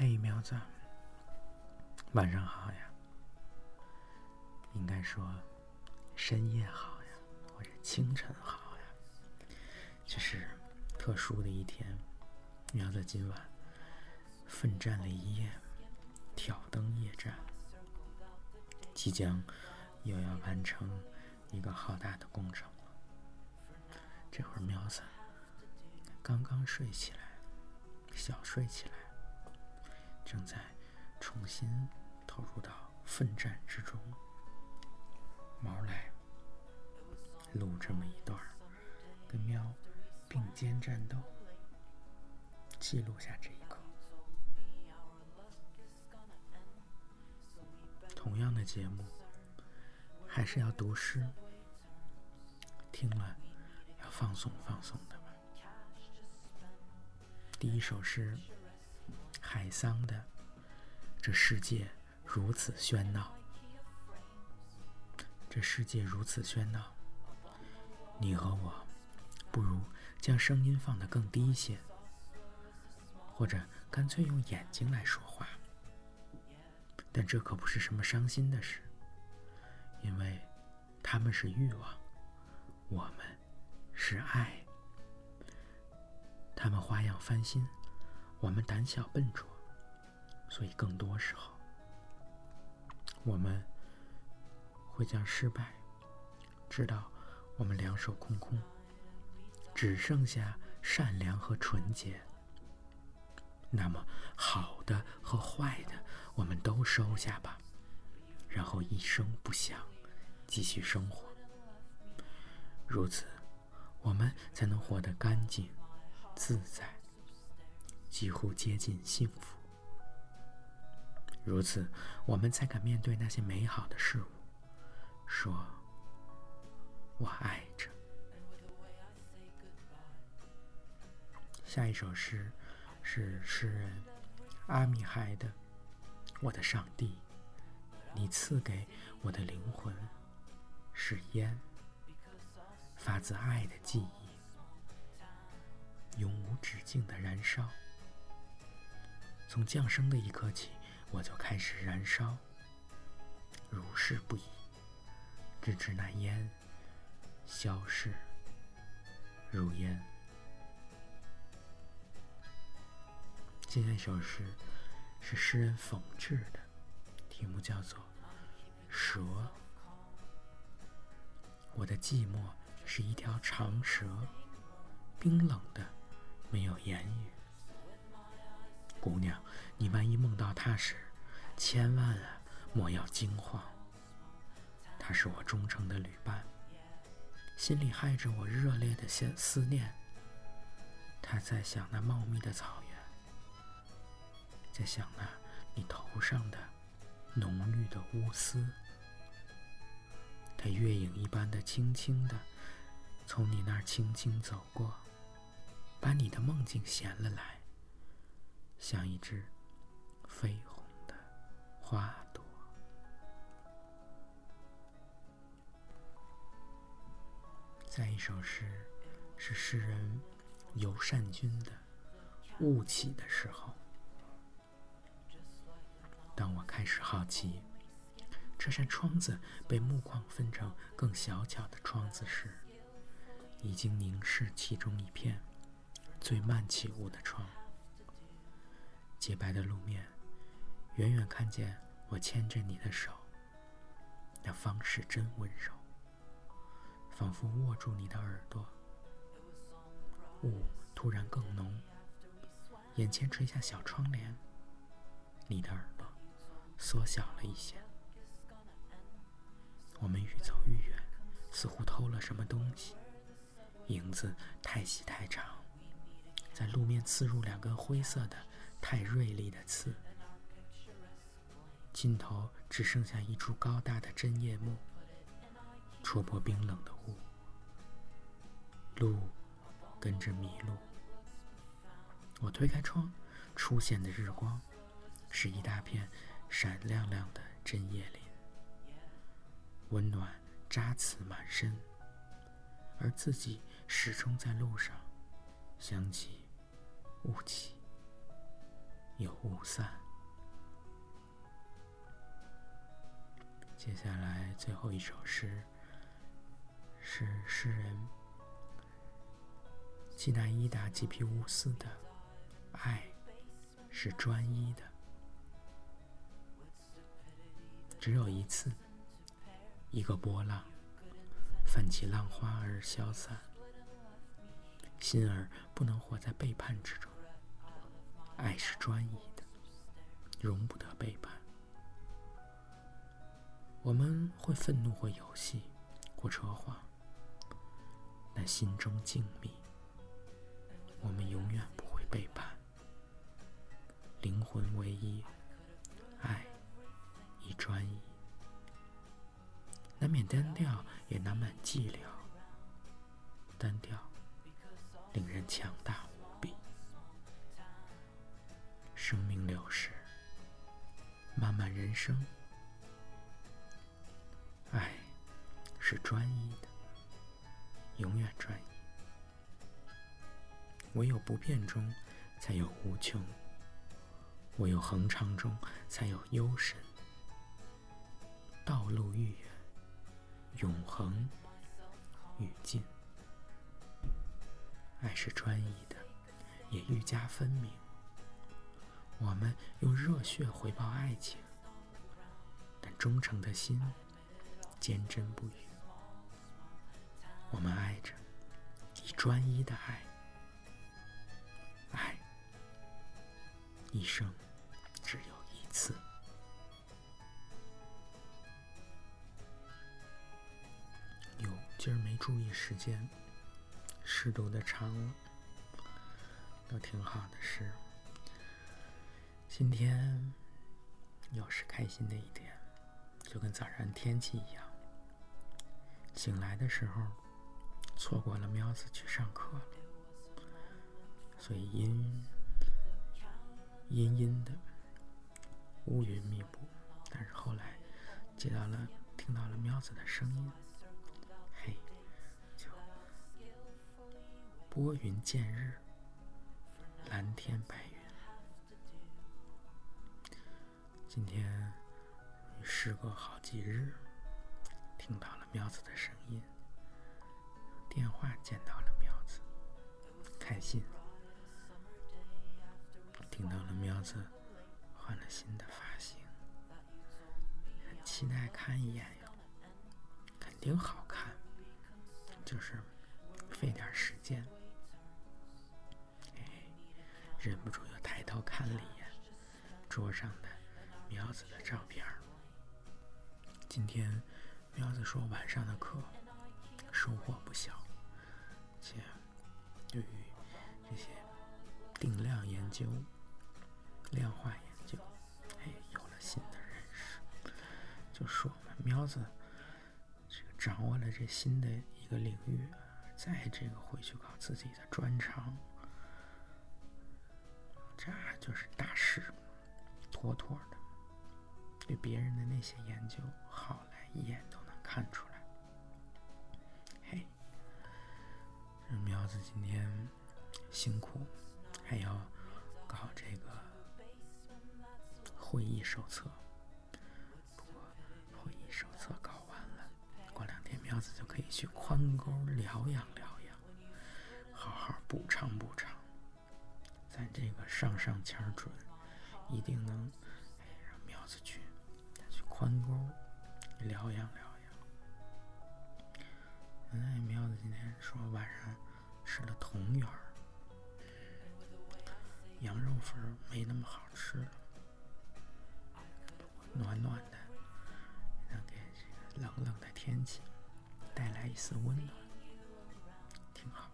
嘿，苗子，晚上好呀。应该说，深夜好呀，或者清晨好呀。这是特殊的一天，苗子今晚奋战了一夜，挑灯夜战，即将又要完成一个浩大的工程了。这会儿苗子刚刚睡起来，小睡起来。正在重新投入到奋战之中。毛来录这么一段跟喵并肩战斗，记录下这一刻。同样的节目，还是要读诗，听了要放松放松的吧。第一首诗。海桑的，这世界如此喧闹，这世界如此喧闹，你和我不如将声音放得更低一些，或者干脆用眼睛来说话。但这可不是什么伤心的事，因为他们是欲望，我们是爱，他们花样翻新。我们胆小笨拙，所以更多时候，我们会将失败知道我们两手空空，只剩下善良和纯洁。那么好的和坏的，我们都收下吧，然后一声不响继续生活。如此，我们才能活得干净、自在。几乎接近幸福，如此，我们才敢面对那些美好的事物，说：“我爱着。”下一首诗是诗人阿米海的：“我的上帝，你赐给我的灵魂是烟，发自爱的记忆，永无止境的燃烧。”从降生的一刻起，我就开始燃烧，如是不已，直至那烟消逝如烟。今天首诗是诗人冯至的，题目叫做《蛇》。我的寂寞是一条长蛇，冰冷的，没有言语。姑娘，你万一梦到他时，千万啊莫要惊慌。他是我忠诚的旅伴，心里害着我热烈的思思念。他在想那茂密的草原，在想那你头上的浓郁的乌丝。他月影一般的轻轻的从你那儿轻轻走过，把你的梦境衔了来。像一只绯红的花朵。再一首诗，是诗人尤善君的《雾起的时候》。当我开始好奇这扇窗子被木框分成更小巧的窗子时，已经凝视其中一片最慢起雾的窗。洁白的路面，远远看见我牵着你的手，那方式真温柔，仿佛握住你的耳朵。雾突然更浓，眼前垂下小窗帘，你的耳朵缩小了一些。我们愈走愈远，似乎偷了什么东西。影子太细太长，在路面刺入两根灰色的。太锐利的刺，尽头只剩下一株高大的针叶木，戳破冰冷的雾。路跟着迷路。我推开窗，出现的日光是一大片闪亮亮的针叶林，温暖扎刺满身，而自己始终在路上，想起雾气。有雾散。接下来最后一首诗是诗人基奈伊达·吉皮乌斯的《爱是专一的》，只有一次，一个波浪泛起浪花而消散，心儿不能活在背叛之中。爱是专一的，容不得背叛。我们会愤怒或游戏或扯谎，但心中静谧。我们永远不会背叛。灵魂唯一，爱亦专一。难免单调，也难免寂寥。单调令人强大生命流逝，漫漫人生。爱是专一的，永远专一。唯有不变中，才有无穷；唯有恒长中，才有幽深。道路愈远，永恒愈近。爱是专一的，也愈加分明。我们用热血回报爱情，但忠诚的心。坚贞不渝，我们爱着，以专一的爱，爱一生只有一次。有今儿没注意时间，适度的长了，都挺好的事。今天又是开心的一天，就跟早上天气一样。醒来的时候，错过了喵子去上课了，所以阴阴阴的乌云密布。但是后来接到了，听到了喵子的声音，嘿，就拨云见日，蓝天白今天时隔好几日。听到了喵子的声音，电话见到了喵子，开心。听到了喵子换了新的发型，期待看一眼哟，肯定好看，就是费点时间。忍不住又抬头看了一眼桌上的喵子的照片今天。喵子说：“晚上的课收获不小，且对于这些定量研究、量化研究，哎，有了新的认识。就说嘛，喵子这个掌握了这新的一个领域，再这个回去搞自己的专长，这就是大事，别人的那些研究，好来一眼都能。”看出来，嘿，这苗子今天辛苦，还要搞这个会议手册。不过会议手册搞完了，过两天苗子就可以去宽沟疗养疗养，好好补偿补偿。咱这个上上签准，一定能让苗子去宽沟疗养疗养。哎，喵子今天说晚上吃了同源儿，羊肉粉没那么好吃了，暖暖的，能给这个冷冷的天气带来一丝温暖，挺好。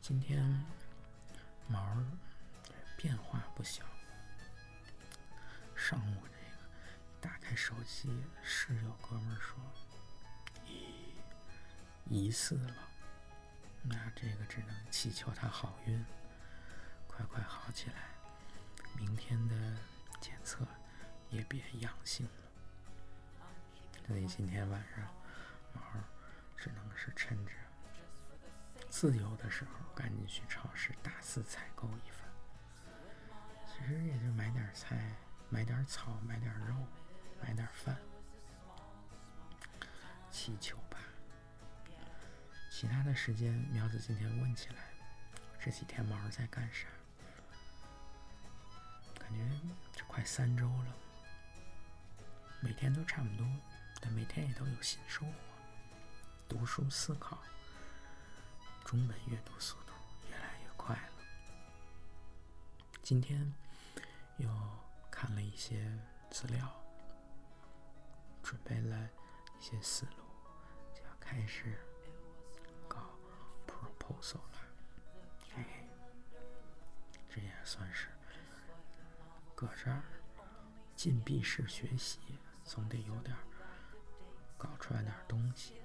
今天毛变化不小，上午这个。打开手机，室友哥们说：“疑疑似了，那这个只能祈求他好运，快快好起来。明天的检测也别阳性了。所以今天晚上毛只能是趁着自由的时候，赶紧去超市大肆采购一番。其实也就买点菜，买点草，买点肉，买点饭，祈求吧。其他的时间，苗子今天问起来，这几天毛在干啥？感觉这快三周了，每天都差不多，但每天也都有新收获。读书思考，中文阅读速度越来越快了。今天又看了一些资料，准备了一些思路，就要开始搞 proposal 了。哎，这也算是搁这儿禁闭式学习，总得有点搞出来点东西。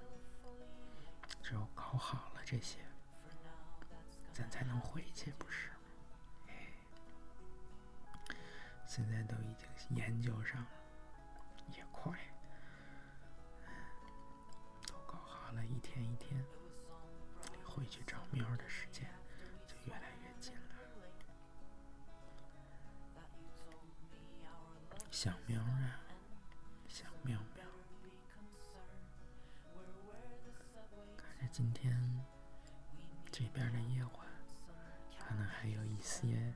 只有搞好了这些，咱才能回去，不是？现在都已经研究上了，也快，都搞好了，一天一天，回去找喵的时间就越来越近了。想喵啊，想喵喵。看着今天这边的夜晚，可能还有一些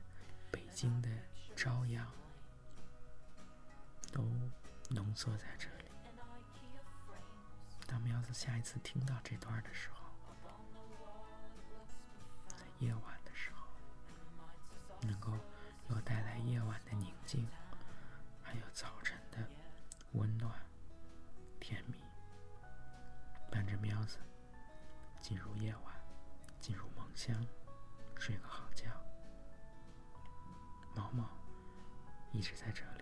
北京的朝阳。都浓缩在这里。当苗子下一次听到这段的时候，在夜晚的时候，能够又带来夜晚的宁静，还有早晨的温暖、甜蜜，伴着苗子进入夜晚，进入梦乡，睡个好觉。毛毛一直在这里。